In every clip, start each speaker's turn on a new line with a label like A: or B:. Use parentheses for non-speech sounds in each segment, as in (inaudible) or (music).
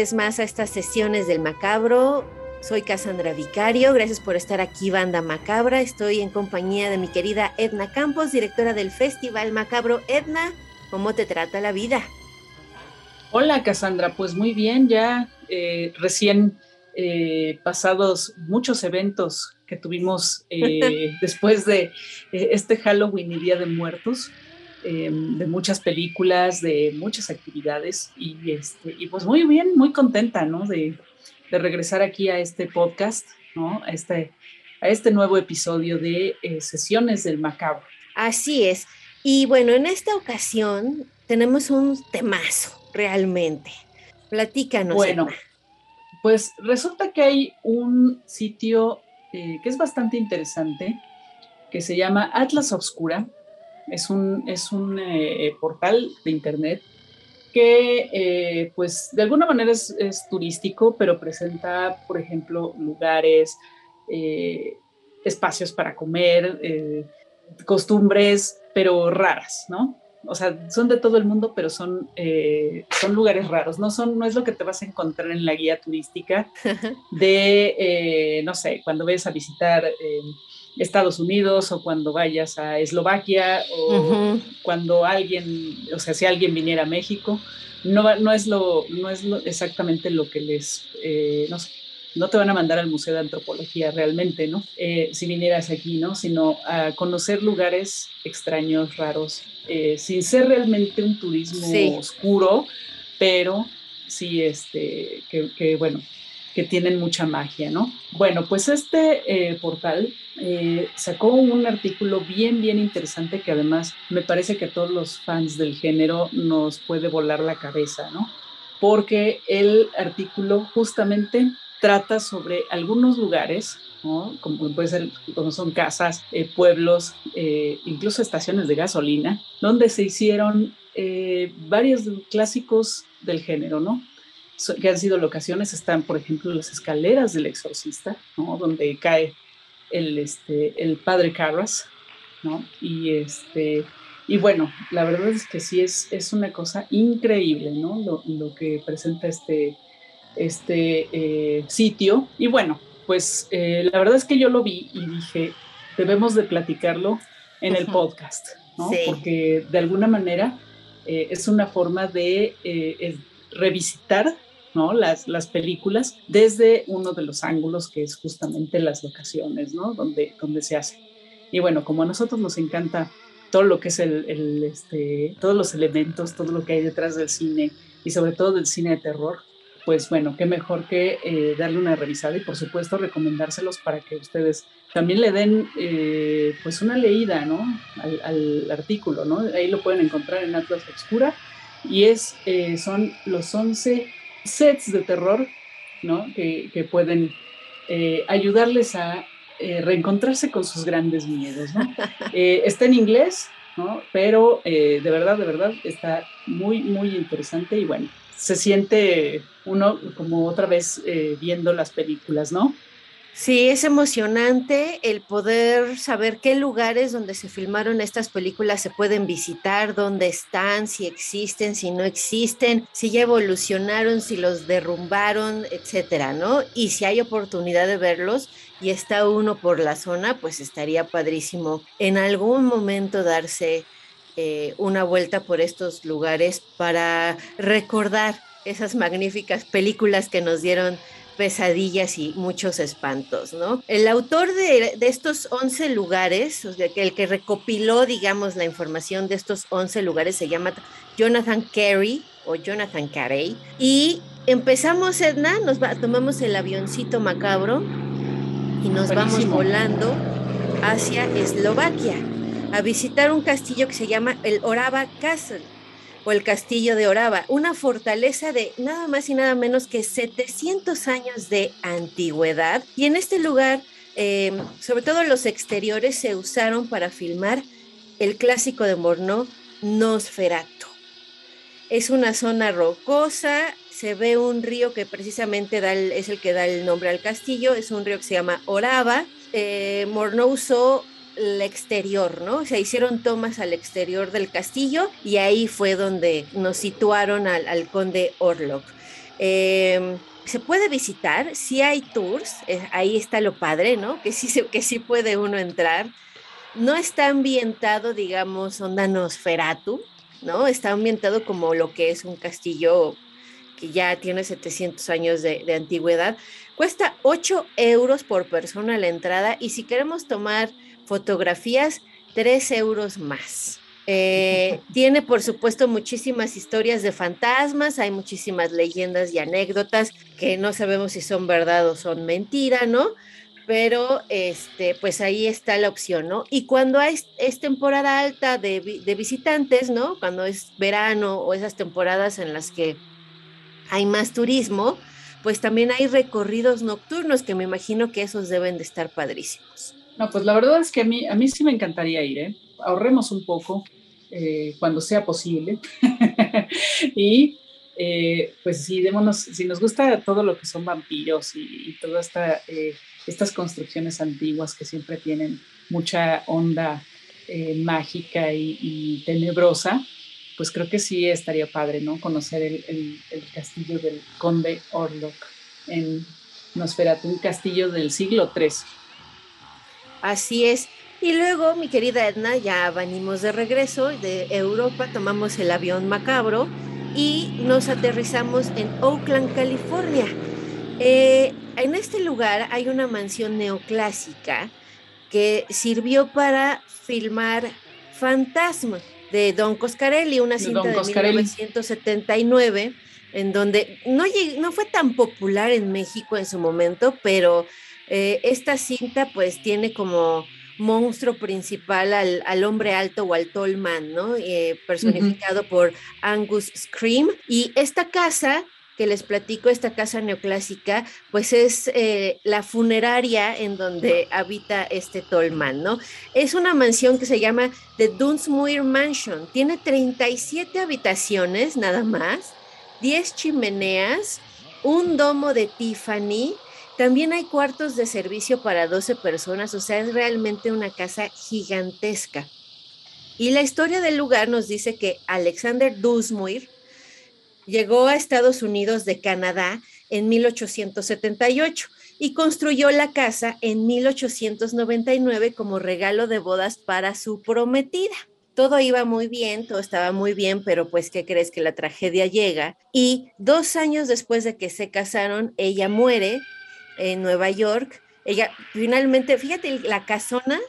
A: Vez más a estas sesiones del Macabro. Soy Cassandra Vicario, gracias por estar aquí, Banda Macabra. Estoy en compañía de mi querida Edna Campos, directora del Festival Macabro. Edna, ¿cómo te trata la vida?
B: Hola Cassandra, pues muy bien, ya eh, recién eh, pasados muchos eventos que tuvimos eh, (laughs) después de este Halloween y Día de Muertos. Em, de muchas películas, de muchas actividades y, este, y pues muy bien, muy contenta, ¿no? De, de regresar aquí a este podcast, ¿no? A este, a este nuevo episodio de eh, Sesiones del Macabro.
A: Así es. Y bueno, en esta ocasión tenemos un temazo, realmente. Platícanos.
B: Bueno, pues resulta que hay un sitio eh, que es bastante interesante, que se llama Atlas Obscura, es un, es un eh, portal de internet que eh, pues de alguna manera es, turístico, pero presenta, por ejemplo, lugares, eh, espacios para comer, costumbres, pero raras, ¿no? O sea, son de todo el mundo, pero son, son lugares raros. No, son, no es lo que te vas a encontrar en la guía turística (laughs) de, no sé, cuando ves a visitar Estados Unidos o cuando vayas a Eslovaquia o cuando alguien, o sea, si alguien viniera a México, no, no es, lo, no es exactamente lo que les, eh, no sé, no te van a mandar al Museo de Antropología realmente, ¿no? Eh, si vinieras aquí, ¿no? Sino a conocer lugares extraños, raros, eh, sin ser realmente un turismo oscuro, pero sí, este, que, que bueno, que tienen mucha magia, ¿no? Bueno, pues este eh, portal eh, sacó un artículo bien, bien interesante que además me parece que a todos los fans del género nos puede volar la cabeza, ¿no? Porque el artículo justamente trata sobre algunos lugares, ¿no? como puede ser, como son casas, eh, pueblos, incluso estaciones de gasolina, donde se hicieron varios clásicos del género, ¿no? Que han sido locaciones están, por ejemplo, las escaleras del exorcista, ¿no? donde cae el, este, el padre Carras, ¿no? Y, este, y bueno, la verdad es que sí es, es una cosa increíble, ¿no? Lo, lo que presenta este, este eh, sitio. Y bueno, pues eh, la verdad es que yo lo vi y dije, debemos de platicarlo en el podcast, ¿no? Porque de alguna manera eh, es una forma de revisitar ¿no? Las, las películas desde uno de los ángulos que es justamente las locaciones, ¿no? Donde, donde se hace. Y bueno, como a nosotros nos encanta todo lo que es el, este, todos los elementos, todo lo que hay detrás del cine y sobre todo del cine de terror, pues bueno, qué mejor que eh, darle una revisada y por supuesto recomendárselos para que ustedes también le den eh, pues una leída, ¿no? Al, artículo, ¿no? Ahí lo pueden encontrar en Atlas Obscura y es, eh, son los 11 sets de terror, ¿no? Que, pueden eh, ayudarles a eh, reencontrarse con sus grandes miedos, ¿no? (laughs) Eh, está en inglés, ¿no? Pero de verdad, de verdad, está muy, muy interesante y bueno, se siente uno como otra vez viendo las películas, ¿no?
A: Sí, es emocionante el poder saber qué lugares donde se filmaron estas películas se pueden visitar, dónde están, si existen, si no existen, si ya evolucionaron, si los derrumbaron, etcétera, ¿no? Y si hay oportunidad de verlos y está uno por la zona, pues estaría padrísimo en algún momento darse eh, una vuelta por estos lugares para recordar esas magníficas películas que nos dieron pesadillas y muchos espantos, ¿no? El autor de, estos 11 lugares, o sea, el que recopiló, digamos, la información de estos 11 lugares se llama Jonathan Carey o Jonathan Carey. Y empezamos, Edna, nos tomamos el avioncito macabro y nos vamos volando hacia Eslovaquia a visitar un castillo que se llama el Orava Castle o el castillo de Orava, una fortaleza de nada más y nada menos que 700 años de antigüedad. Y en este lugar, em, sobre todo los exteriores, se usaron para filmar el clásico de Morneau, Nosferatu. Es una zona rocosa, se ve un río que precisamente es el que da el nombre al castillo, es un río que se llama Orava. Eh, Morneau usó el exterior, ¿no? Se hicieron tomas al exterior del castillo y ahí fue donde nos situaron al, conde Orlok. Em, se puede visitar, sí hay tours, eh, ahí está lo padre, ¿no? Que sí, que sí puede uno entrar. No está ambientado, digamos, onda Nosferatu, ¿no? Está ambientado como lo que es un castillo que ya tiene 700 años de, de antigüedad. Cuesta 8 euros por persona la entrada y si queremos tomar fotografías, tres euros más. Eh, (laughs) tiene, por supuesto, muchísimas historias de fantasmas, hay muchísimas leyendas y anécdotas que no sabemos si son verdad o son mentira, ¿no? Pero, este, pues ahí está la opción, ¿no? Y cuando es, es temporada alta de, de visitantes, ¿no? Cuando es verano o esas temporadas en las que hay más turismo, pues también hay recorridos nocturnos que me imagino que esos deben de estar padrísimos.
B: No, pues la verdad es que a mí, a mí sí me encantaría ir, ¿eh? Ahorremos un poco eh, cuando sea posible. (laughs) y eh, pues sí, démonos, si nos gusta todo lo que son vampiros y, todas esta, eh, estas construcciones antiguas que siempre tienen mucha onda mágica y, tenebrosa, pues creo que sí estaría padre, ¿no? Conocer el, el castillo del conde Orlok en Nosferatu, un castillo del siglo III.
A: Así es. Y luego, mi querida Edna, ya venimos de regreso de Europa, tomamos el avión macabro y nos aterrizamos en Oakland, California. Eh, en este lugar hay una mansión neoclásica que sirvió para filmar Fantasma de Don Coscarelli, una cinta de, 1979, en donde no, no fue tan popular en México en su momento, pero eh, esta cinta pues tiene como monstruo principal al, hombre alto o al tall man, ¿no? Eh, personificado por Angus Scream. Y esta casa que les platico, esta casa neoclásica, pues es eh, la funeraria en donde habita este Tolman, ¿no? Es una mansión que se llama The Dunsmuir Mansion. Tiene 37 habitaciones nada más, 10 chimeneas, un domo de Tiffany, también hay cuartos de servicio para 12 personas, o sea, es realmente una casa gigantesca. Y la historia del lugar nos dice que Alexander Dusmuir llegó a Estados Unidos de Canadá en 1878 y construyó la casa en 1899 como regalo de bodas para su prometida. Todo iba muy bien, todo estaba muy bien, pero pues, ¿qué crees que la tragedia llega? Y dos años después de que se casaron, ella muere en Nueva York. Ella finalmente, fíjate, la casona,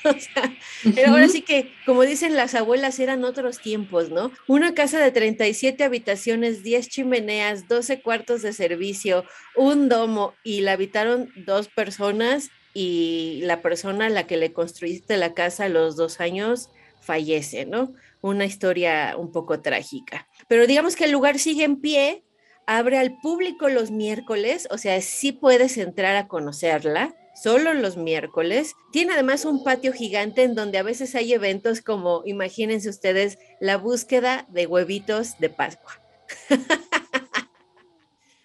A: (laughs) o sea, pero ahora sí que, como dicen las abuelas, eran otros tiempos, ¿no? Una casa de 37 habitaciones, 10 chimeneas, 12 cuartos de servicio, un domo, y la habitaron dos personas y la persona a la que le construiste la casa a los dos años fallece, ¿no? Una historia un poco trágica. Pero digamos que el lugar sigue en pie, abre al público los miércoles, o sea, sí puedes entrar a conocerla, solo los miércoles. Tiene además un patio gigante en donde a veces hay eventos como, imagínense ustedes, la búsqueda de huevitos de Pascua. (laughs)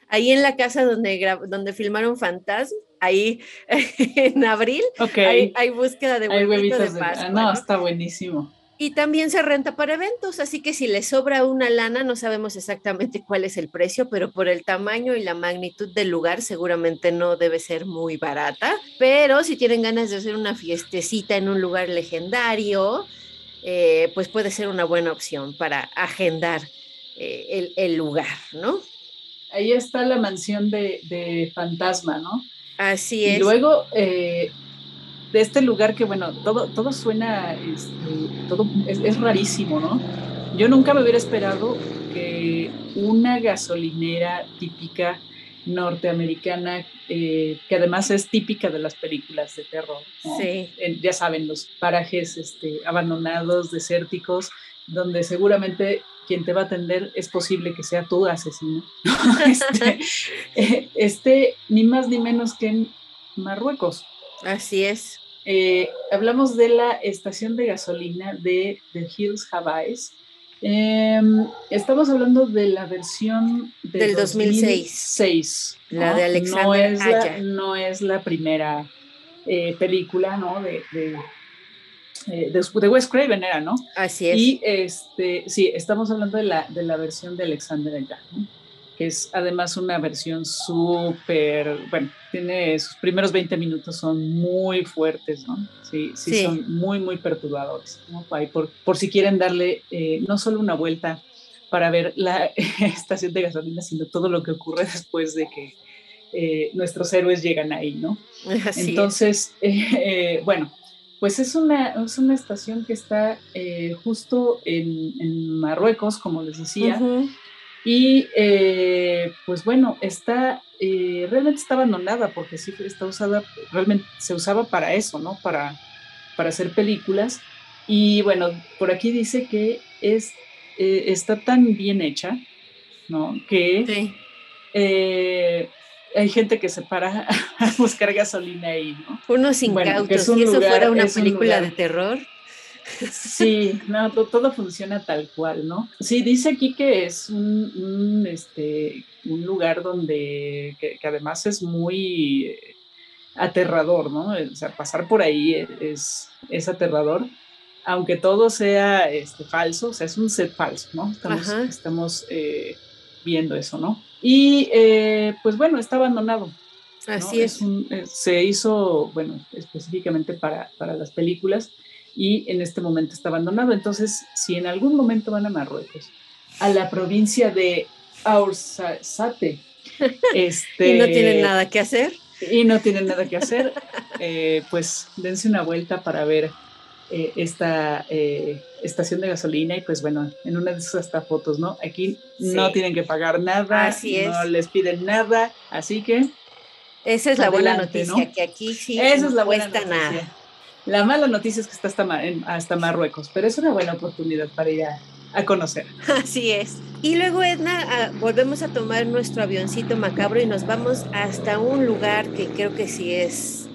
A: ahí en la casa donde, donde filmaron Fantasma, ahí (laughs) en abril, hay, búsqueda de huevitos, de, Pascua.
B: no, está buenísimo.
A: Y también se renta para eventos, así que si le sobra una lana, no sabemos exactamente cuál es el precio, pero por el tamaño y la magnitud del lugar seguramente no debe ser muy barata. Pero si tienen ganas de hacer una fiestecita en un lugar legendario, eh, pues puede ser una buena opción para agendar eh, el, lugar, ¿no?
B: Ahí está la mansión de, Fantasma, ¿no?
A: Así es.
B: Y luego... Eh, de este lugar que, bueno, todo, todo suena, este, todo es, rarísimo, ¿no? Yo nunca me hubiera esperado que una gasolinera típica norteamericana, eh, que además es típica de las películas de terror.
A: Sí.
B: ya saben, los parajes este, abandonados, desérticos, donde seguramente quien te va a atender es posible que sea tu asesino. (laughs) este, (laughs) eh, este, ni más ni menos que en Marruecos.
A: Así es.
B: Eh, hablamos de la estación de gasolina de The Hills Havais. Em, estamos hablando de la versión
A: del 2006.
B: la
A: de Alexander
B: no es la, no es la primera eh, película, ¿no? De, de, eh, de, Wes Craven era, ¿no?
A: Así es.
B: Y este, sí, estamos hablando de la, de la versión de Alexander Aja, ¿no? Que es además una versión súper, bueno, tiene sus primeros 20 minutos son muy fuertes, ¿no? Sí, sí, son muy, muy perturbadores, ¿no? Por, por si quieren darle eh, no solo una vuelta para ver la (laughs) estación de gasolina, sino todo lo que ocurre después de que eh, nuestros héroes llegan ahí, ¿no? (laughs) Entonces, (laughs) eh, bueno, pues es una, es una estación que está justo en, Marruecos, como les decía. Y eh, pues bueno, está, eh, realmente está abandonada porque sí está usada, realmente se usaba para eso, ¿no? Para, para hacer películas. Y bueno, por aquí dice que es, eh, está tan bien hecha, ¿no? Que hay gente que se para (laughs) a buscar gasolina ahí, ¿no?
A: Unos incautos, si eso fuera una película de terror.
B: Sí, no, todo, funciona tal cual, ¿no? Sí, dice aquí que es un, este, un lugar donde, que, además es muy eh, aterrador, ¿no? O sea, pasar por ahí es, es aterrador, aunque todo sea este, falso, o sea, es un set falso, ¿no? Estamos, eh, viendo eso, ¿no? Y eh, pues bueno, está abandonado.
A: Así es.
B: se hizo, bueno, específicamente para, para las películas y en este momento está abandonado. Entonces, si en algún momento van a Marruecos, a la provincia de Aursate, (laughs) este,
A: y no tienen nada que hacer.
B: Y no tienen nada que hacer, eh, pues dense una vuelta para ver eh, esta eh, estación de gasolina y pues bueno, en una de esas hasta fotos, ¿no? Aquí no tienen que pagar nada, así no les piden nada, así que...
A: Esa es la buena noticia, que aquí sí
B: Esa es la cuesta nada. La mala noticia es que está hasta, hasta Marruecos, pero es una buena oportunidad para ir a, conocer. (laughs)
A: Así es. Y luego, Edna, ah, volvemos a tomar nuestro avioncito macabro y nos vamos hasta un lugar que creo que sí es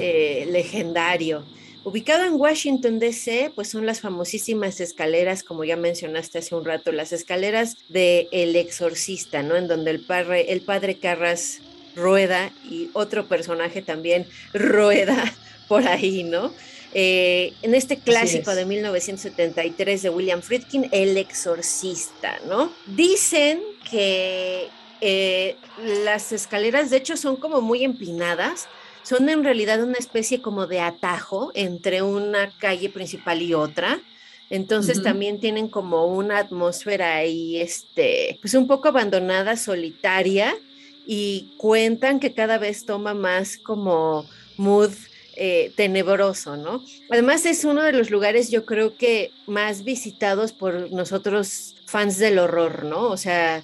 A: eh, legendario. Ubicado en Washington, D.C., pues son las famosísimas escaleras, como ya mencionaste hace un rato, las escaleras de El Exorcista, ¿no? En donde el padre, el padre Carras rueda y otro personaje también (laughs) rueda (laughs) por ahí, ¿no? Eh, en este clásico de 1973 de William Friedkin, El Exorcista, ¿no? Dicen que eh, las escaleras, de hecho, son como muy empinadas, son en realidad una especie como de atajo entre una calle principal y otra. Entonces también tienen como una atmósfera ahí, este, pues un poco abandonada, solitaria, y cuentan que cada vez toma más como mood eh, tenebroso, ¿no? Además es uno de los lugares yo creo que más visitados por nosotros fans del horror, ¿no? O sea,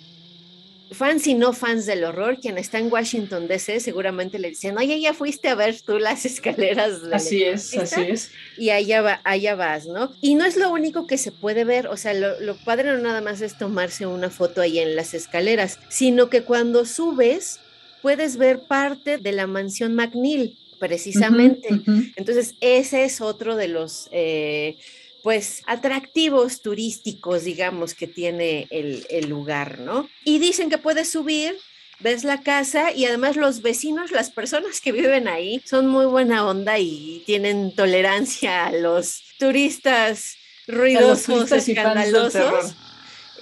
A: fans y no fans del horror, quien está en Washington DC seguramente le dicen, oye, ya fuiste a ver tú las (laughs) escaleras.
B: así es, así es.
A: Y allá, va, allá vas, ¿no? Y no es lo único que se puede ver, o sea, lo, lo padre no nada más es tomarse una foto ahí en las escaleras, sino que cuando subes puedes ver parte de la mansión McNeil precisamente. Entonces, ese es otro de los, eh, pues, atractivos turísticos, digamos, que tiene el, el lugar, ¿no? Y dicen que puedes subir ves la casa y además los vecinos, las personas que viven ahí, son muy buena onda y tienen tolerancia a los turistas ruidosos, escandalosos.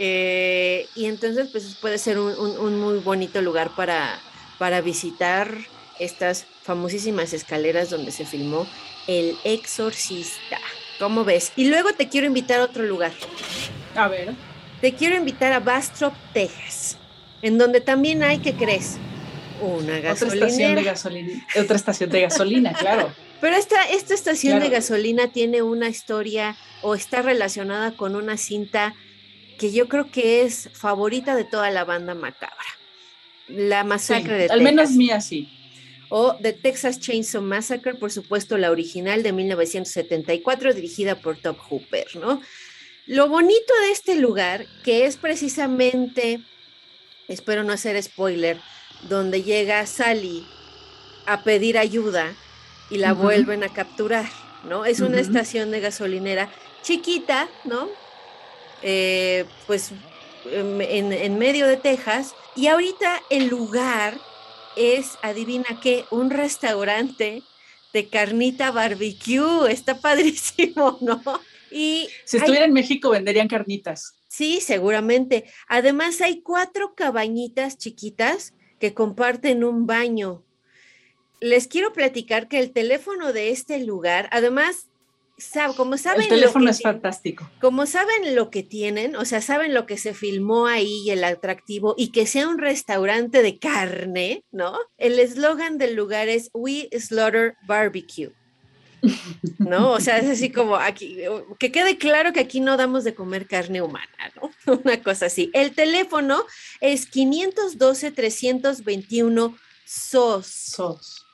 A: Eh, y entonces, pues puede ser un, un, muy bonito lugar para, para visitar estas famosísimas escaleras donde se filmó El Exorcista. ¿Cómo ves? Y luego te quiero invitar a otro lugar.
B: A ver.
A: Te quiero invitar a Bastrop, Texas, en donde también hay, ¿qué crees? Una gasolina. Otra estación
B: de gasolina, otra estación de gasolina claro. (laughs)
A: Pero esta, esta estación de gasolina tiene una historia o está relacionada con una cinta que yo creo que es favorita de toda la banda macabra. La masacre de
B: Al menos mía sí.
A: O The Texas Chainsaw Massacre, por supuesto, la original de 1974, dirigida por Top Hooper, ¿no? Lo bonito de este lugar, que es precisamente, espero no hacer spoiler, donde llega Sally a pedir ayuda y la vuelven a capturar, ¿no? Es una estación de gasolinera chiquita, ¿no? Eh, pues en, en, medio de Texas. Y ahorita el lugar es, adivina qué, un restaurante de carnita barbecue. Está (laughs) padrísimo, ¿no?
B: Y si estuviera en México venderían carnitas.
A: Sí, seguramente. Además hay cuatro cabañitas chiquitas que comparten un baño les quiero platicar que el teléfono de este lugar, además, como saben...
B: El teléfono es fantástico.
A: Como saben lo que tienen, o sea, saben lo que se filmó ahí y el atractivo, y que sea un restaurante de carne, ¿no? El eslogan del lugar es We Slaughter Barbecue. ¿no? O sea, es así como aquí, que quede claro que aquí no damos de comer carne humana, ¿no? (laughs) Una cosa así. El teléfono es 512-321 SOS.
B: SOS.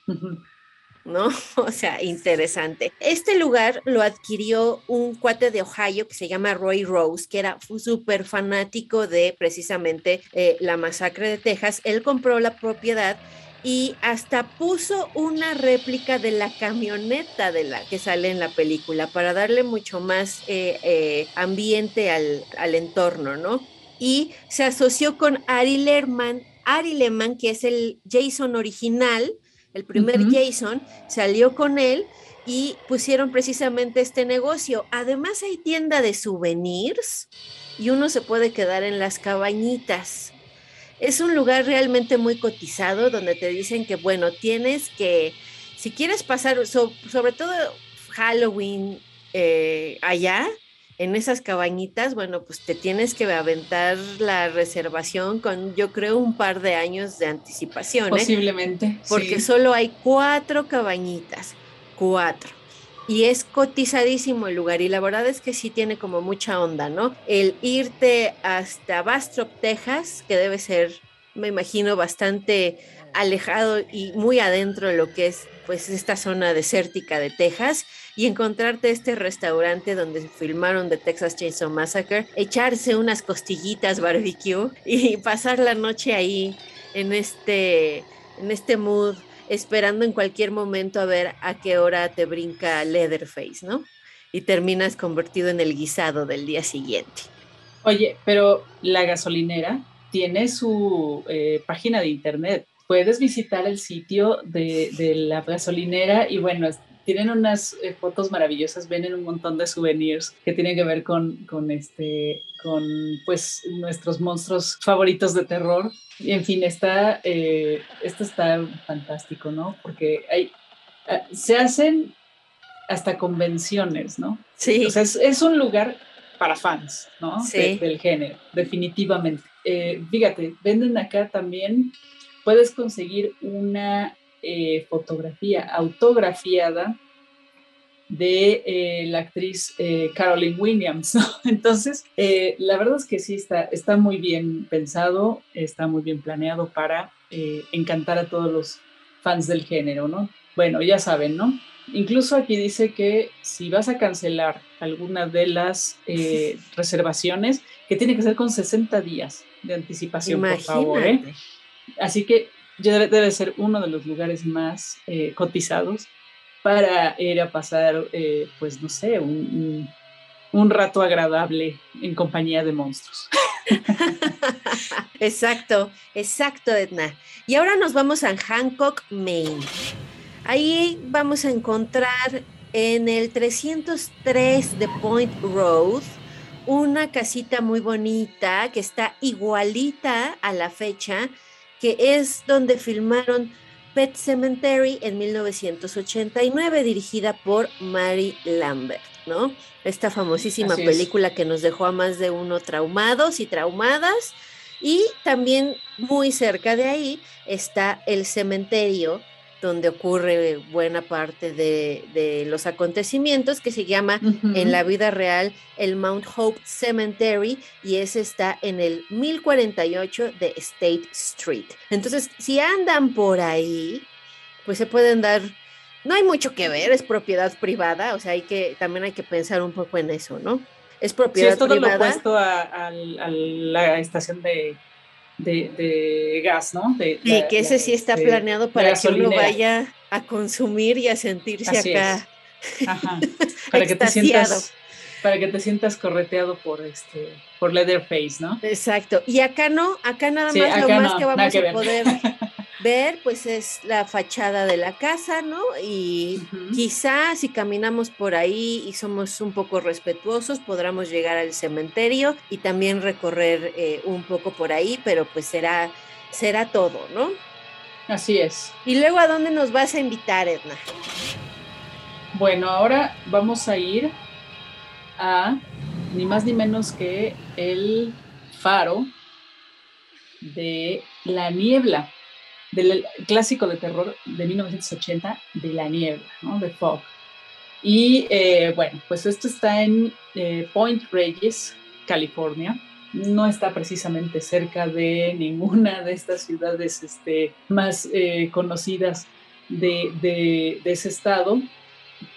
A: ¿No? (laughs) O sea, interesante. Este lugar lo adquirió un cuate de Ohio que se llama Roy Rose, que era súper fanático de precisamente eh, la masacre de Texas. Él compró la propiedad y hasta puso una réplica de la camioneta de la que sale en la película para darle mucho más eh, eh, ambiente al, al entorno, ¿no? Y se asoció con Ari Lerman, Ari Lehman, que es el Jason original, el primer Jason, salió con él y pusieron precisamente este negocio. Además hay tienda de souvenirs y uno se puede quedar en las cabañitas. Es un lugar realmente muy cotizado donde te dicen que, bueno, tienes que, si quieres pasar, sobre todo Halloween eh, allá, en esas cabañitas, bueno, pues te tienes que aventar la reservación con, yo creo, un par de años de anticipación. ¿eh?
B: Posiblemente.
A: Porque solo hay cuatro cabañitas, cuatro. Y es cotizadísimo el lugar y la verdad es que sí tiene como mucha onda, ¿no? El irte hasta Bastrop, Texas, que debe ser, me imagino, bastante alejado y muy adentro de lo que es pues esta zona desértica de Texas y encontrarte este restaurante donde filmaron The Texas Chainsaw Massacre, echarse unas costillitas barbecue y pasar la noche ahí en este, en este mood, esperando en cualquier momento a ver a qué hora te brinca Leatherface, ¿no? Y terminas convertido en el guisado del día siguiente.
B: Oye, pero la gasolinera tiene su eh, página de internet. Puedes visitar el sitio de, de la gasolinera y bueno, tienen unas eh, fotos maravillosas, ven un montón de souvenirs que tienen que ver con, con, este, con pues, nuestros monstruos favoritos de terror. Y en fin, está, eh, esto está fantástico, ¿no? Porque hay, ah, se hacen hasta convenciones, ¿no?
A: Sí.
B: O sea, es, un lugar para fans, ¿no? Sí. del género, definitivamente. Eh, fíjate, venden acá también, puedes conseguir una eh, fotografía autografiada de eh, la actriz eh, Caroline Williams. (laughs) Entonces, la verdad es que sí, está, está muy bien pensado, está muy bien planeado para encantar a todos los fans del género, ¿no? Bueno, ya saben, ¿no? Incluso aquí dice que si vas a cancelar alguna de las (laughs) reservaciones, que tiene que ser con 60 días de anticipación, por favor. Así que debe ser uno de los lugares más eh, cotizados para ir a pasar, eh, pues no sé, un, rato agradable en compañía de monstruos. (laughs)
A: exacto, exacto, Edna. Y ahora nos vamos a Hancock, Maine. Ahí vamos a encontrar en el 303 de Point Road una casita muy bonita que está igualita a la fecha que es donde filmaron Pet Cemetery en 1989, dirigida por Mary Lambert, ¿no? Esta famosísima película que nos dejó a más de uno traumados y traumadas. Y también muy cerca de ahí está el cementerio donde ocurre buena parte de, los acontecimientos, que se llama en la vida real el Mount Hope Cemetery y ese está en el 1048 de State Street. Entonces, si andan por ahí, pues se pueden dar no hay mucho que ver, es propiedad privada, o sea, hay que, también hay que pensar un poco en eso, ¿no? Es propiedad sí, es todo lo
B: opuesto a, la estación de, gas, ¿no?
A: y que ese sí está planeado para que uno vaya a consumir y a sentirse acá.
B: Ajá. (laughs) Para que te sientas para que te sientas correteado por este por Leatherface, ¿no?
A: Exacto. Y acá no, acá nada más lo más que vamos a poder (laughs) ver, pues es la fachada de la casa, ¿no? Y quizás si caminamos por ahí y somos un poco respetuosos, podremos llegar al cementerio y también recorrer eh, un poco por ahí, pero pues será, será todo, ¿no?
B: Así es.
A: ¿Y luego a dónde nos vas a invitar, Edna?
B: Bueno, ahora vamos a ir a ni más ni menos que el faro de la niebla del clásico de terror de 1980, de La Niebla, ¿no? De Fog. Y eh, bueno, pues esto está en eh, Point Reyes, California. No está precisamente cerca de ninguna de estas ciudades este, más eh, conocidas de, de, ese estado.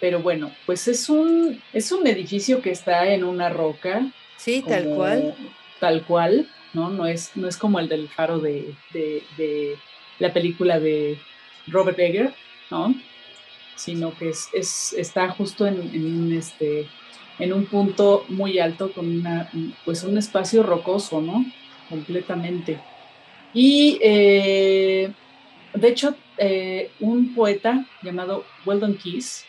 B: Pero bueno, pues es un, es un edificio que está en una roca.
A: Sí, tal cual.
B: Tal cual, ¿no? No es, no es como el del faro de, de la película de Robert Egger, ¿no? Sino que es, está justo en, este, en un punto muy alto con una, pues un espacio rocoso, ¿no? Completamente. Y eh, de hecho, eh, un poeta llamado Weldon Keys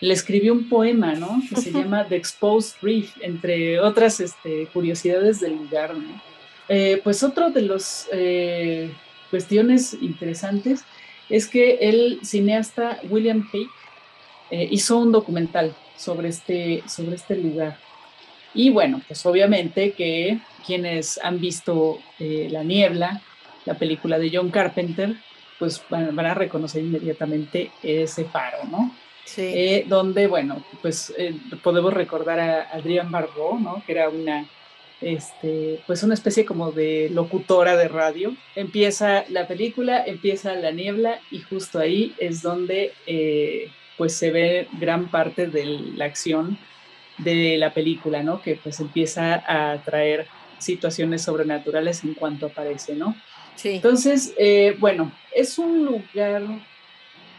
B: le escribió un poema, ¿no? Que se llama The Exposed Reef, entre otras este, curiosidades del lugar, ¿no? Eh, pues otro de los cuestiones interesantes es que el cineasta William Hague eh, hizo un documental sobre este, sobre este lugar. Y bueno, pues obviamente que quienes han visto eh, La Niebla, la película de John Carpenter, pues van, a reconocer inmediatamente ese faro, ¿no? Sí. Eh, donde, bueno, pues podemos recordar a Adrián Barbeau, ¿no? Que era una este, pues una especie como de locutora de radio. Empieza la película, empieza la niebla y justo ahí es donde eh, pues se ve gran parte de la acción de la película, ¿no? Que pues empieza a traer situaciones sobrenaturales en cuanto aparece, ¿no? Sí. Entonces, eh, bueno, es un lugar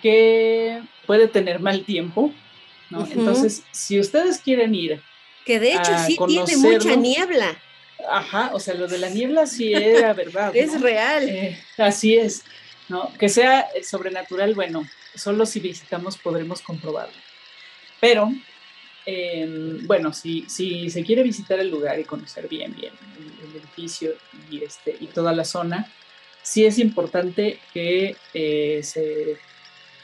B: que puede tener mal tiempo, ¿no? Entonces, si ustedes quieren ir
A: que de hecho sí tiene mucha niebla.
B: Ajá, o sea, lo de la niebla sí era (laughs) verdad.
A: es real.
B: Eh, así es, ¿no? Que sea sobrenatural, bueno, solo si visitamos podremos comprobarlo. Pero, em, bueno, si, si se quiere visitar el lugar y conocer bien, bien el, edificio y, este, y toda la zona, sí es importante que eh, se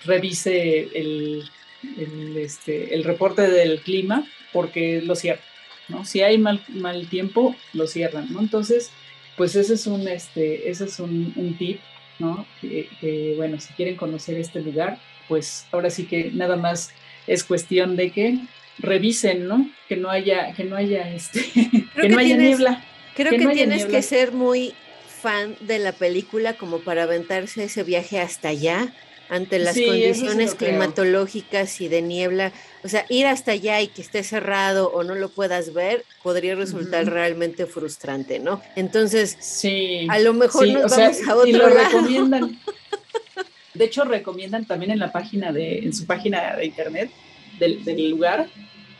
B: revise el, el, este, el reporte del clima porque lo cierran, ¿no? Si hay mal, mal tiempo, lo cierran, ¿no? Entonces, pues ese es un, este, ese es un, tip, ¿no? Que, bueno, si quieren conocer este lugar, pues ahora sí que nada más es cuestión de que revisen, ¿no? Que no haya, que no haya, este, (laughs) que, no haya niebla.
A: Creo que, tienes que ser muy fan de la película como para aventarse ese viaje hasta allá ante las condiciones climatológicas y de niebla. O sea, ir hasta allá y que esté cerrado o no lo puedas ver podría resultar realmente frustrante, ¿no? Entonces, sí, a lo mejor nos vamos a otro y lo
B: recomiendan. (laughs) De hecho, recomiendan también en la página de, en su página de internet del, del lugar,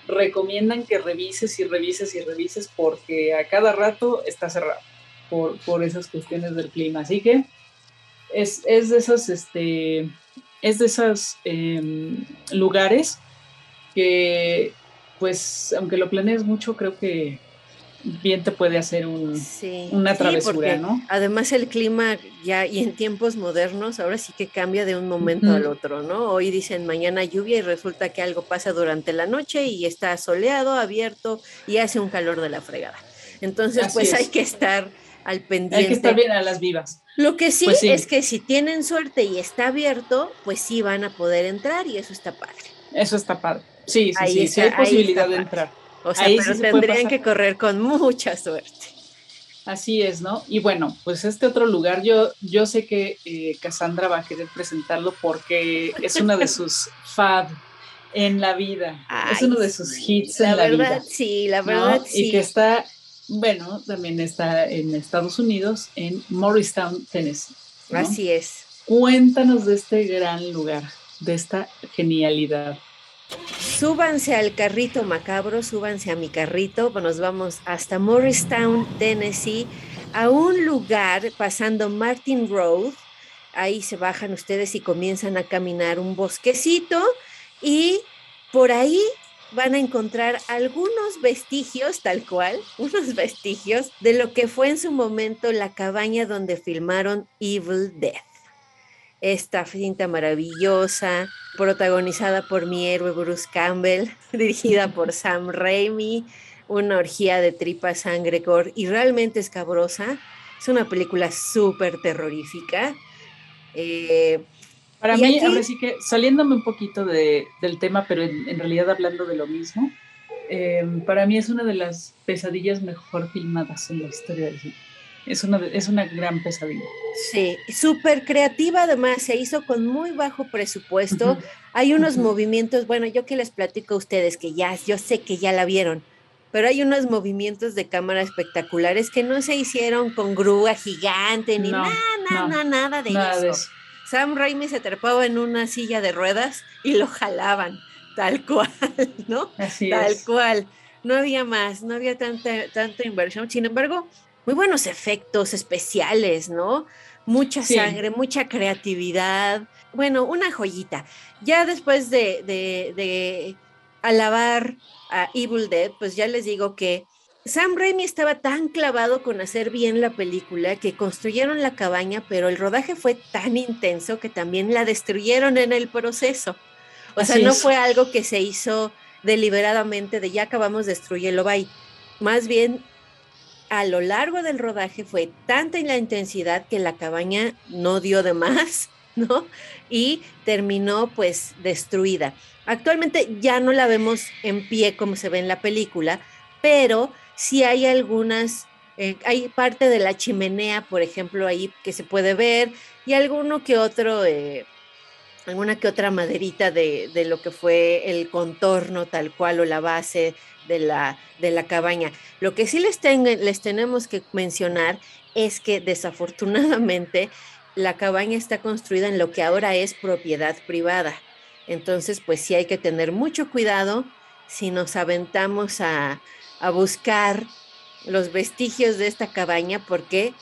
B: recomiendan que revises y revises y revises porque a cada rato está cerrado por, por esas cuestiones del clima. Así que es, de esos, este, es de esos em, lugares que, pues, aunque lo planees mucho, creo que bien te puede hacer un, una travesura, ¿no?
A: Además el clima ya y en tiempos modernos ahora sí que cambia de un momento al otro, ¿no? Hoy dicen mañana lluvia y resulta que algo pasa durante la noche y está soleado, abierto y hace un calor de la fregada. Entonces, pues hay que estar al pendiente.
B: Hay que estar bien a las vivas.
A: Lo que sí,
B: Pues sí.
A: es que si tienen suerte y está abierto, pues sí van a poder entrar y eso está padre.
B: Eso está padre. Sí, sí,
A: Ahí
B: sí, sí
A: está-
B: hay posibilidad de entrar.
A: O sea,
B: Ahí
A: pero
B: sí se
A: tendrían que correr con mucha suerte.
B: Así es, ¿no? Y bueno, pues este otro lugar, yo, yo sé que eh, Cassandra va a querer presentarlo porque es uno de sus (laughs) fab en la vida. es uno de sus hits
A: la
B: en la
A: verdad,
B: vida.
A: Sí, la
B: ¿no?
A: verdad, sí.
B: Y que está, bueno, también está en Estados Unidos, en Morristown, Tennessee. ¿no?
A: Así es.
B: Cuéntanos de este gran lugar, de esta genialidad.
A: Súbanse al carrito macabro, súbanse a mi carrito, nos vamos hasta Morristown, Tennessee, a un lugar pasando Martin Road. Ahí se bajan ustedes y comienzan a caminar un bosquecito y por ahí van a encontrar algunos vestigios, tal cual, (laughs) unos vestigios de lo que fue en su momento la cabaña donde filmaron Evil Death. Esta cinta maravillosa, protagonizada por mi héroe Bruce Campbell, (laughs) dirigida por Sam Raimi, una orgía de tripa, sangre, gore y realmente escabrosa. Es una película súper terrorífica. Eh,
B: Para mí,
A: aquí-
B: ahora sí que saliéndome un poquito de- del tema, pero en, en realidad hablando de lo mismo, eh, para mí es una de las pesadillas mejor filmadas en la historia del cine. Es una, es una gran pesadilla.
A: sí, súper creativa además, se hizo con muy bajo presupuesto.
B: Ujú.
A: Hay unos
B: Ujú.
A: movimientos, bueno, yo que les platico a ustedes que ya, yo sé que ya la vieron, pero hay unos movimientos de cámara espectaculares que no se hicieron con grúa gigante ni
B: No,
A: nada, nada,
B: no,
A: nada de
B: Nada
A: eso.
B: de eso.
A: Sam Raimi se trepaba en una silla de ruedas y lo jalaban, tal cual, (laughs) ¿no?
B: Así
A: Tal
B: es.
A: cual. No había más, no había tanta, tanta inversión. Sin embargo, muy buenos efectos especiales, ¿no? Mucha
B: Sí.
A: sangre, mucha creatividad. Bueno, una joyita. Ya después de, de- de alabar a Evil Dead, pues ya les digo que Sam Raimi estaba tan clavado con hacer bien la película que construyeron la cabaña, pero el rodaje fue tan intenso que también la destruyeron en el proceso. O sea, no
B: es.
A: fue algo que se hizo deliberadamente de ya acabamos, destruyelo, bye. Más bien, a lo largo del rodaje fue tanta la intensidad que la cabaña no dio de más, (laughs) ¿no? Y terminó pues destruida. Actualmente ya no la vemos en pie como se ve en la película, pero sí hay algunas, eh, hay parte de la chimenea, por ejemplo, ahí que se puede ver, y alguno que otro, eh, alguna que otra maderita de, de lo que fue el contorno tal cual o la base de la, de la cabaña. Lo que sí les, ten- les tenemos que mencionar es que desafortunadamente la cabaña está construida en lo que ahora es propiedad privada. Entonces, pues sí hay que tener mucho cuidado si nos aventamos a, a buscar los vestigios de esta cabaña porque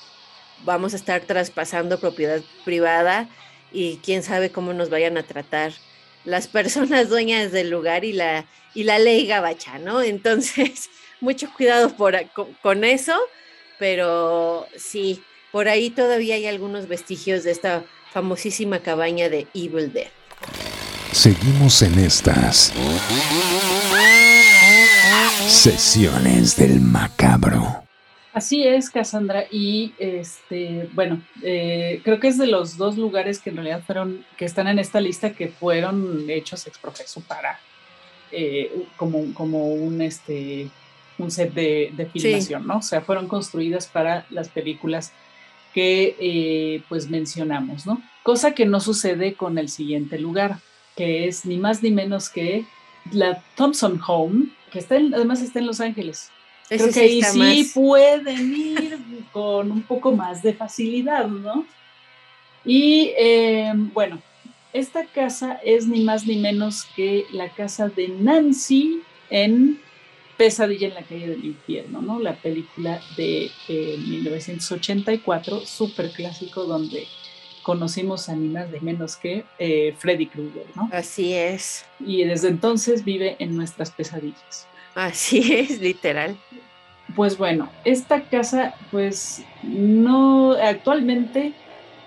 A: vamos a estar traspasando propiedad privada y quién sabe cómo nos vayan a tratar las (laughs) personas dueñas del lugar y la, y la ley gabacha, ¿no? Entonces, (laughs) mucho cuidado por, con eso, pero sí, por ahí todavía hay algunos vestigios de esta famosísima cabaña de Evil Dead.
C: Seguimos en estas sesiones del macabro.
B: Así es, Cassandra. Y este, bueno, eh, creo que es de los dos lugares que en realidad fueron, que están en esta lista, que fueron hechos ex profeso para eh, como, como un este un set de, de filmación, ¿no? O sea, fueron construidas para las películas que eh, pues mencionamos, ¿no? Cosa que no sucede con el siguiente lugar, que es ni más ni menos que la Thompson Home, que está en- además está en Los Ángeles. Creo
A: Ese
B: que ahí sí
A: más-
B: pueden ir con un poco más de facilidad, ¿no? Y eh, bueno, esta casa es ni más ni menos que la casa de Nancy en Pesadilla en la calle del infierno, ¿no? La película de eh, 1984, súper clásico, donde conocimos a ni más ni menos que eh, Freddy Krueger, ¿no?
A: Así es,
B: Y desde entonces vive en nuestras pesadillas.
A: así (laughs) es, literal.
B: Pues bueno, esta casa, pues no, actualmente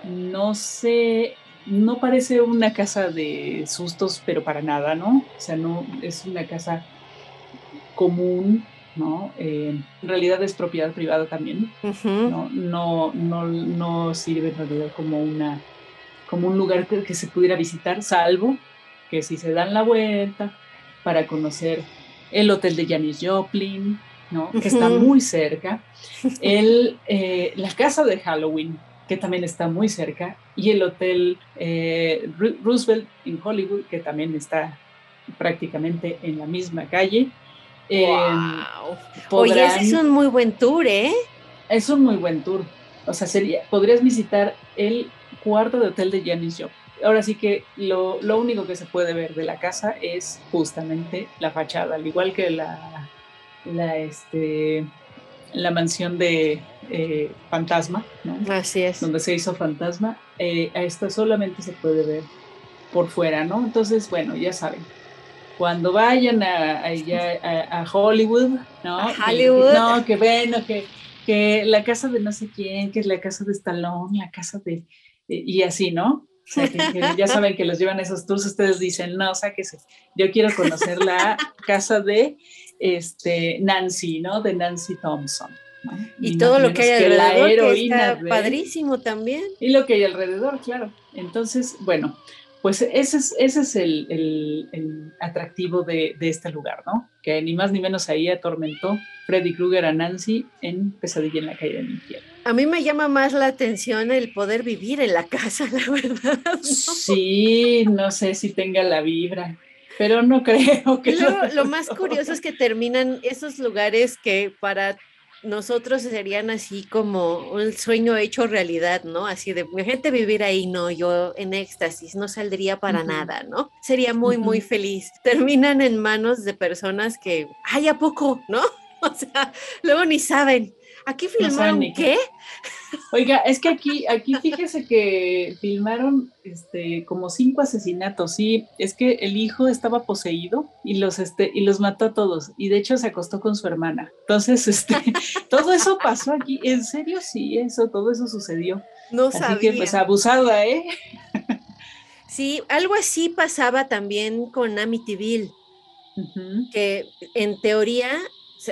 B: no sé, no parece una casa de sustos, pero para nada, ¿no? O sea, no, es una casa común, ¿no? Eh, en realidad es propiedad privada también, ¿no? No, no, no, sirve en realidad como, una, como un lugar que, se pudiera visitar, salvo que si se dan la vuelta para conocer el hotel de Janis Joplin, ¿no? que está muy cerca, (laughs) el, eh, la casa de Halloween, que también está muy cerca, y el hotel eh, Roosevelt en Hollywood, que también está prácticamente en la misma calle.
A: Wow. Oye, ese es un muy buen tour, ¿eh?
B: Es un muy buen tour. O sea, sería, podrías visitar el cuarto de hotel de Janis Joplin. Ahora sí que lo, lo, único que se puede ver de la casa es justamente la fachada, al igual que la, la, este, la mansión de eh, Fantasma, ¿no?
A: Así es.
B: Donde se hizo Fantasma. Eh, esto solamente se puede ver por fuera, ¿no? Entonces, bueno, ya saben, cuando vayan a, a, Hollywood, ¿no?
A: Hollywood.
B: no, que bueno, que, que la casa de no sé quién, que es la casa de Stallone, la casa de... y así, ¿no? O sea, que, ya saben que los llevan esos tours, ustedes dicen, no, sáquese, yo quiero conocer la casa de este, Nancy, ¿no? De Nancy Thompson.
A: Y, todo lo que hay alrededor, que está padrísimo también.
B: Y lo que hay alrededor, claro. Entonces, bueno, pues ese es, ese es el, atractivo de, este lugar, ¿no? Que ni más ni menos ahí atormentó Freddy Krueger a Nancy en Pesadilla en la calle del infierno.
A: A mí me llama más la atención el poder vivir en la casa, (laughs) la verdad.
B: Sí, no sé si tenga la vibra pero no (laughs) creo que...
A: Lo, lo más curioso es que terminan esos lugares que para nosotros serían así como un sueño hecho realidad, ¿no? Así de gente vivir ahí, no, yo en éxtasis, no saldría para nada, ¿no? Sería muy, muy feliz. Terminan en manos de personas que, ay, ¿a poco? ¿No? (laughs) O sea, luego ni saben. ¿Aquí filmaron qué?
B: Oiga, es que aquí, aquí fíjese que filmaron este, como cinco asesinatos, sí, es que el hijo estaba poseído y los, este, y los mató a todos, y de hecho se acostó con su hermana. Entonces, este, (laughs) todo eso pasó aquí, en serio, sí, eso, todo eso sucedió.
A: No
B: así
A: sabía.
B: que pues abusada, ¿eh?
A: Sí, algo así pasaba también con Amityville, que en teoría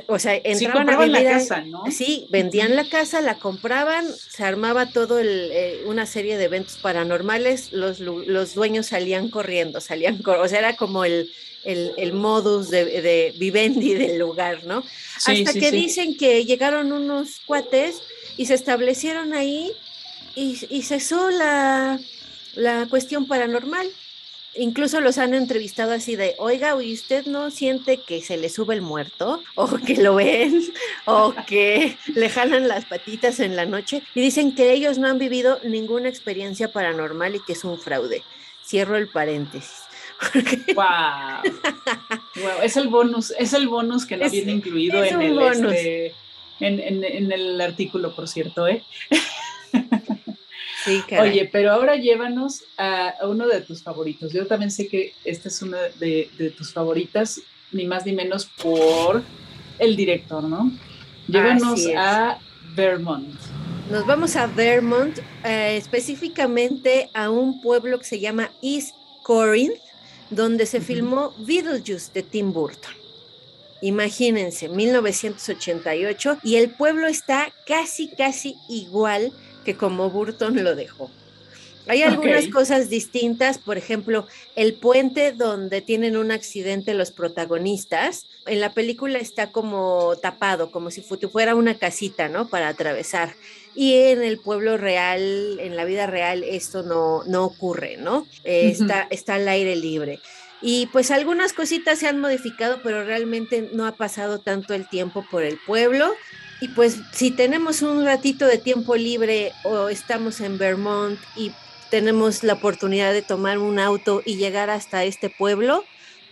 A: o sea, entraban a
B: la casa, ¿no?
A: Sí, vendían la casa, la compraban, se armaba todo el, eh, una serie de eventos paranormales, los, los dueños salían corriendo, salían, o sea, era como el, el, modus de, vivendi del lugar, ¿no? Hasta que dicen que llegaron unos cuates y se establecieron ahí y, y cesó la, la cuestión paranormal incluso los han entrevistado así de, oiga, ¿y usted no siente que se le sube el muerto? (laughs) O que lo ven, (laughs) o que le jalan las patitas en la noche. Y dicen que ellos no han vivido ninguna experiencia paranormal y que es un fraude. Cierro el paréntesis. (laughs)
B: Wow. Es el bonus, es el bonus que no viene incluido en el, este, en el artículo, por cierto, ¿eh? Oye, pero ahora llévanos a, uno de tus favoritos. Yo también sé que esta es una de, tus favoritas, ni más ni menos por el director, ¿no? Llévanos a Vermont.
A: Nos vamos a Vermont, eh, específicamente a un pueblo que se llama East Corinth, donde se filmó Beetlejuice de Tim Burton. Imagínense, 1988, y el pueblo está casi, casi igual que como Burton lo dejó. Hay algunas cosas distintas, por ejemplo, el puente donde tienen un accidente los protagonistas, en la película está como tapado, como si fuera una casita, ¿no? Para atravesar. Y en el pueblo real, en la vida real, esto no, no ocurre, ¿no? Eh, está, está al aire libre. Y pues algunas cositas se han modificado, pero realmente no ha pasado tanto el tiempo por el pueblo. Y pues si tenemos un ratito de tiempo libre o estamos en Vermont y tenemos la oportunidad de tomar un auto y llegar hasta este pueblo,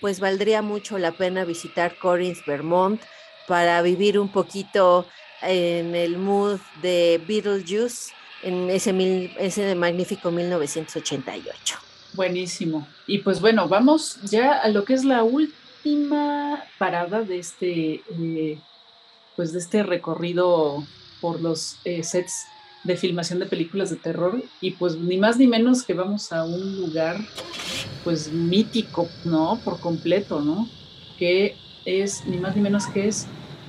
A: pues valdría mucho la pena visitar Corinth, Vermont, para vivir un poquito en el mood de Beetlejuice en ese, mil, ese magnífico 1988.
B: Buenísimo. Y pues bueno, vamos ya a lo que es la última parada de este eh, pues de este recorrido por los eh, sets de filmación de películas de terror y pues ni más ni menos que vamos a un lugar pues mítico, ¿no? Por completo, ¿no? Que es ni más ni menos que es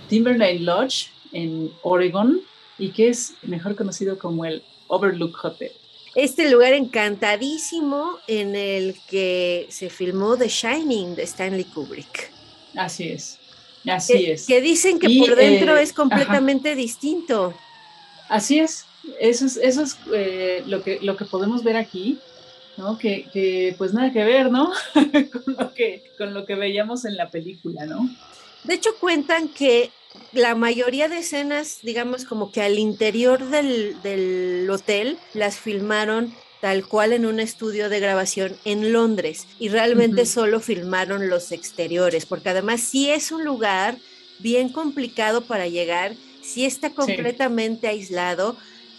B: Timberline Lodge en Oregon y que es mejor conocido como el Overlook Hotel.
A: Este lugar encantadísimo en el que se filmó The Shining de Stanley Kubrick.
B: Así es, así es.
A: Que dicen que por dentro eh, es completamente distinto.
B: Así es, eso es, eso es eh, lo, que, lo que podemos ver aquí, ¿no? Que, que pues nada que ver, ¿no? (laughs) con, lo que, con lo que veíamos en la película, ¿no?
A: De hecho, cuentan que la mayoría de escenas, digamos, como que al interior del, del, hotel, las filmaron tal cual en un estudio de grabación en Londres y realmente solo filmaron los exteriores, porque además sí es un lugar bien complicado para llegar, sí está completamente aislado,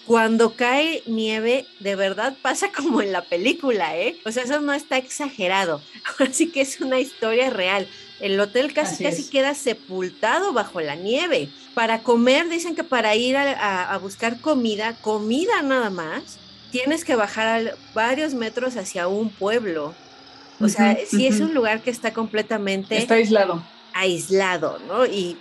A: cuando cae nieve, de verdad pasa (laughs) como en la película, ¿eh? O sea, eso no está exagerado. (laughs) Así que es una historia real. El hotel casi casi queda sepultado bajo la nieve. Para comer, dicen que para ir a, buscar comida, comida nada más, tienes que bajar varios metros hacia un pueblo. O sea, sí es un lugar que está completamente...
B: Está aislado.
A: Aislado, ¿no? Y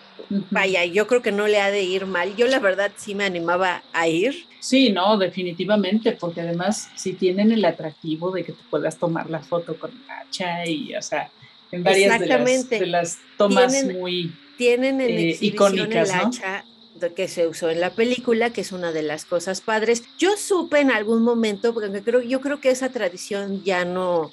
A: vaya, yo creo que no le ha de ir mal. Yo la verdad sí me animaba a ir.
B: Sí, no, definitivamente, porque además si tienen el atractivo de que te puedas tomar la foto con hacha y, o sea, en varias de las, tomas muy
A: tienen en eh, icónicas, el hacha que se usó en la película, que es una de las cosas padres. Yo supe en algún momento, porque creo, yo creo que esa tradición ya no,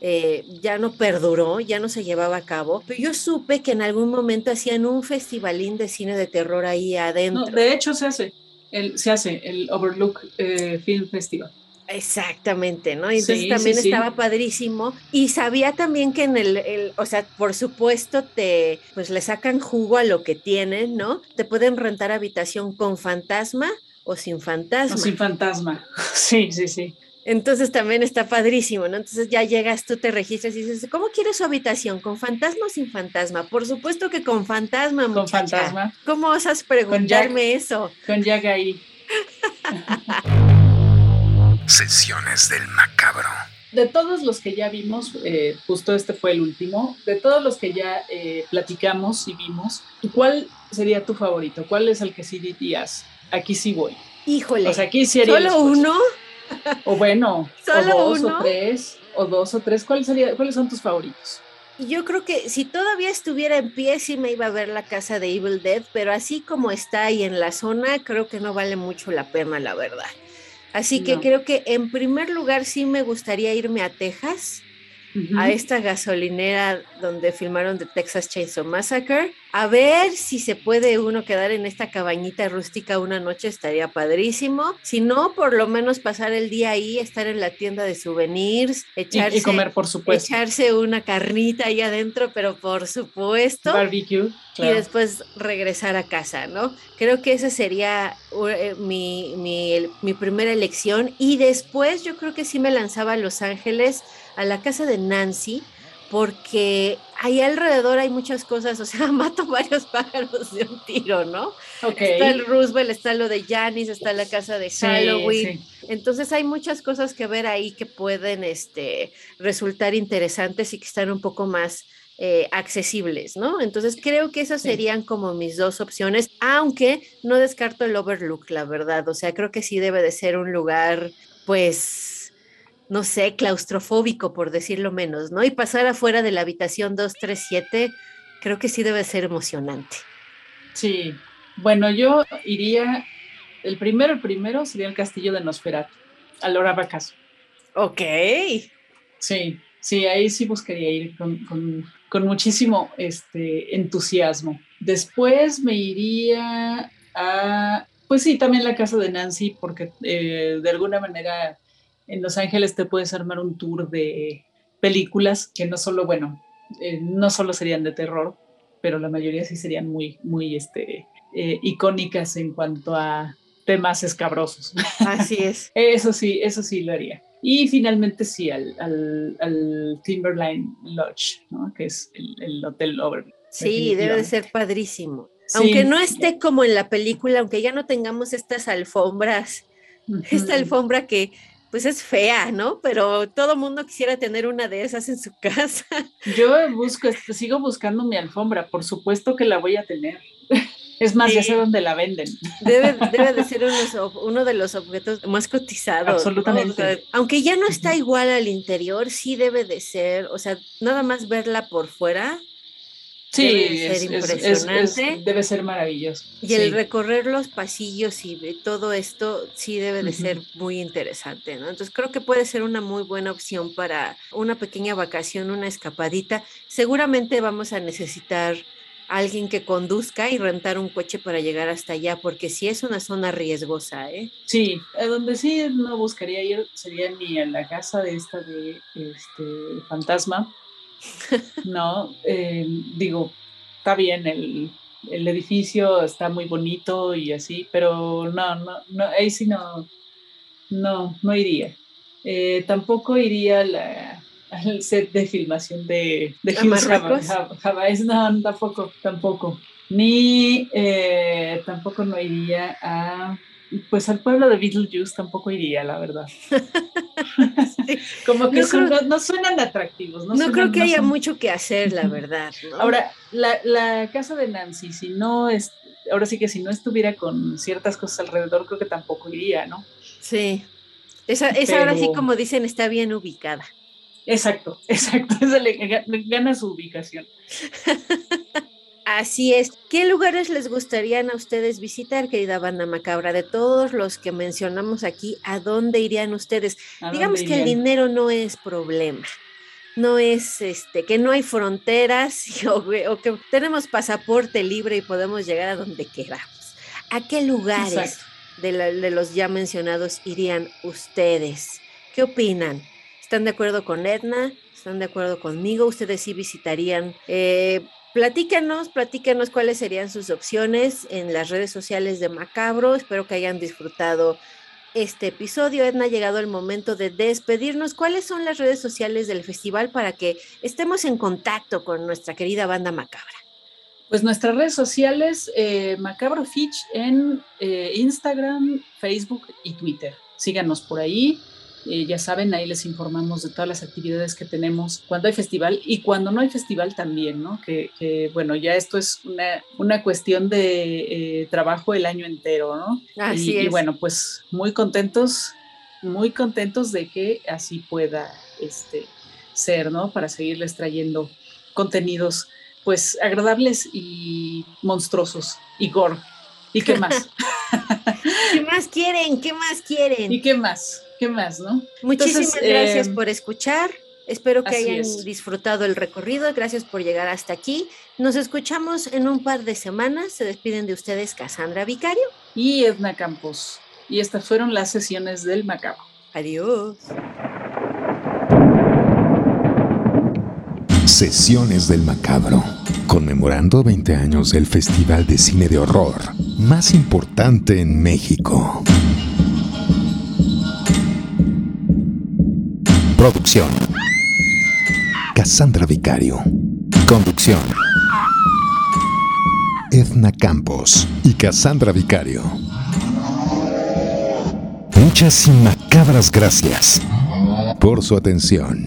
A: eh, ya no perduró, ya no se llevaba a cabo, pero yo supe que en algún momento hacían un festivalín de cine de terror ahí adentro.
B: de hecho se hace, el, se hace el Overlook eh, Film Festival.
A: Exactamente, ¿no? Y entonces también estaba padrísimo. Y sabía también que en el, o sea, por supuesto, te, pues le sacan jugo a lo que tienen, ¿no? Te pueden rentar habitación con fantasma o sin fantasma. O
B: sin fantasma, (laughs) sí, sí, sí.
A: Entonces también está padrísimo, ¿no? Entonces ya llegas, tú te registras y dices, ¿cómo quieres su habitación? ¿Con fantasma o sin fantasma? Por supuesto que con fantasma, muchacha. Con fantasma. ¿Cómo osas preguntarme eso?
B: Con Jack ahí. (laughs)
C: Sesiones del macabro.
B: De todos los que ya vimos, eh, justo este fue el último, de todos los que ya eh, platicamos y vimos, ¿cuál sería tu favorito? ¿Cuál es el que sí dirías? Aquí sí voy.
A: Híjole.
B: O sea, aquí
A: ¿Solo uno?
B: O bueno, (laughs) ¿Solo o dos o tres, o dos o tres. ¿Cuál sería, ¿Cuáles son tus favoritos?
A: Yo creo que si todavía estuviera en pie, sí me iba a ver la casa de Evil Dead, pero así como está ahí en la zona, creo que no vale mucho la pena, la verdad. Así que creo que en primer lugar sí me gustaría irme a Texas a esta gasolinera donde filmaron The Texas Chainsaw Massacre. A ver si se puede uno quedar en esta cabañita rústica una noche, estaría padrísimo. Si no, por lo menos pasar el día ahí, estar en la tienda de souvenirs, echarse,
B: y, comer, por supuesto.
A: echarse una carnita ahí adentro, pero por supuesto.
B: Barbecue.
A: Y después regresar a casa, ¿no? Creo que esa sería eh, mi, mi, mi primera elección. Y después yo creo que sí me lanzaba a Los Ángeles a la casa de Nancy porque ahí alrededor hay muchas cosas, o sea, (laughs) mato varios pájaros de un tiro, ¿no? Está el Roosevelt, está lo de Janis, está la casa de Halloween. Entonces hay muchas cosas que ver ahí que pueden este, resultar interesantes y que están un poco más eh, accesibles, ¿no? Entonces creo que esas serían como mis dos opciones, aunque no descarto el Overlook, la verdad. O sea, creo que sí debe de ser un lugar, pues no sé, claustrofóbico, por decirlo menos, ¿no? Y pasar afuera de la habitación 237, creo que sí debe ser emocionante.
B: Sí, bueno, yo iría, el primero, el primero sería el castillo de Nosferatu, a Laura Bacaso.
A: Ok.
B: Sí, sí, ahí sí buscaría ir con, muchísimo este, entusiasmo. Después me iría a, pues sí, también la casa de Nancy, porque eh, de alguna manera en Los Ángeles te puedes armar un tour de películas que no solo, bueno, eh, no solo serían de terror, pero la mayoría sí serían muy, muy este, eh, icónicas en cuanto a temas escabrosos.
A: Así es. (laughs)
B: eso sí, eso sí lo haría. Y finalmente sí, al, al, Timberline Lodge, ¿no? que es el, hotel over.
A: Sí, debe de ser padrísimo. Aunque no esté como en la película, aunque ya no tengamos estas alfombras, esta alfombra que pues es fea, ¿no? Pero todo mundo quisiera tener una de esas en su (laughs) casa.
B: Yo busco, este, sigo buscando mi alfombra, por supuesto que la voy a tener. (laughs) Es más, ya sé dónde la venden.
A: Debe, (laughs) de ser uno de los objetos más cotizados.
B: Absolutamente.
A: aunque ya no está igual al interior, sí debe de ser, o sea, nada más verla por fuera.
B: Sí, debe ser impresionante. debe ser maravilloso.
A: Y el recorrer los pasillos y todo esto sí debe de ser muy interesante, ¿no? Entonces creo que puede ser una muy buena opción para una pequeña vacación, una escapadita. Seguramente vamos a necesitar alguien que conduzca y rentar un coche para llegar hasta allá, porque sí es una zona riesgosa, ¿eh?
B: Sí, a donde sí no buscaría ir sería ni a la casa de esta de este fantasma. No, eh, digo, está bien, el, edificio está muy bonito y así, pero no, no, no ahí sí no, no, no iría. Eh, tampoco iría la, al set de filmación de, de Hills No, tampoco, tampoco. Ni eh, tampoco no iría a pues al pueblo de Beetlejuice tampoco iría, la verdad. (laughs) (laughs) Como que no, suenan atractivos.
A: No, creo que haya mucho que hacer, la verdad.
B: Ahora, la, la, casa de Nancy, si no es, ahora sí que si no estuviera con ciertas cosas alrededor, creo que tampoco iría, ¿no?
A: Sí. Esa, esa ahora sí, como dicen, está bien ubicada.
B: Exacto, (laughs) exacto. Eso le, gana su ubicación.
A: Así es. ¿Qué lugares les gustarían a ustedes visitar, querida banda macabra? De todos los que mencionamos aquí, ¿a dónde irían ustedes? Digamos que el dinero no es problema. No es este, que no hay fronteras (laughs) o, que tenemos pasaporte libre y podemos llegar a donde queramos. ¿A qué lugares de, de los ya mencionados irían ustedes? ¿Qué opinan? ¿Están de acuerdo con Edna? ¿Están de acuerdo conmigo? ¿Ustedes sí visitarían? Eh, platícanos, platícanos cuáles serían sus opciones en las redes sociales de Macabro. Espero que hayan disfrutado este episodio. Edna, ha llegado el momento de despedirnos. ¿Cuáles son las redes sociales del festival para que estemos en contacto con nuestra querida banda Macabra?
B: Pues nuestras redes sociales, eh, Macabro Fitch en eh, Instagram, Facebook y Twitter. Síganos por ahí. Eh, ya saben, ahí les informamos de todas las actividades que tenemos cuando hay festival y cuando no hay festival también, ¿no? Que, bueno, ya esto es una, una cuestión de eh, trabajo el año entero, ¿no?
A: Así
B: y,
A: es.
B: y bueno, pues muy contentos, muy contentos de que así pueda este, ser, ¿no? Para seguirles trayendo contenidos pues agradables y monstruosos y gore. ¿Y qué más? (laughs) (laughs)
A: ¿Qué más quieren? ¿Qué más quieren?
B: ¿Y qué más? ¿Qué más, no?
A: Muchísimas gracias em, por escuchar. Espero que hayan disfrutado el recorrido. Gracias por llegar hasta aquí. Nos escuchamos en un par de semanas. Se despiden de ustedes Cassandra Vicario
B: y Edna Campos. Y estas fueron las sesiones del Macabro.
A: Adiós.
C: Sesiones del Macabro, conmemorando 20 años del Festival de Cine de Horror más importante en México. Producción. Cassandra Vicario. Conducción. Edna Campos y Cassandra Vicario. Muchas y macabras gracias por su atención.